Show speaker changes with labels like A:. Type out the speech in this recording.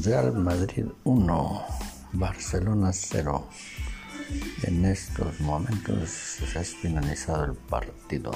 A: Real Madrid 1, Barcelona 0. En estos momentos se ha finalizado el partido.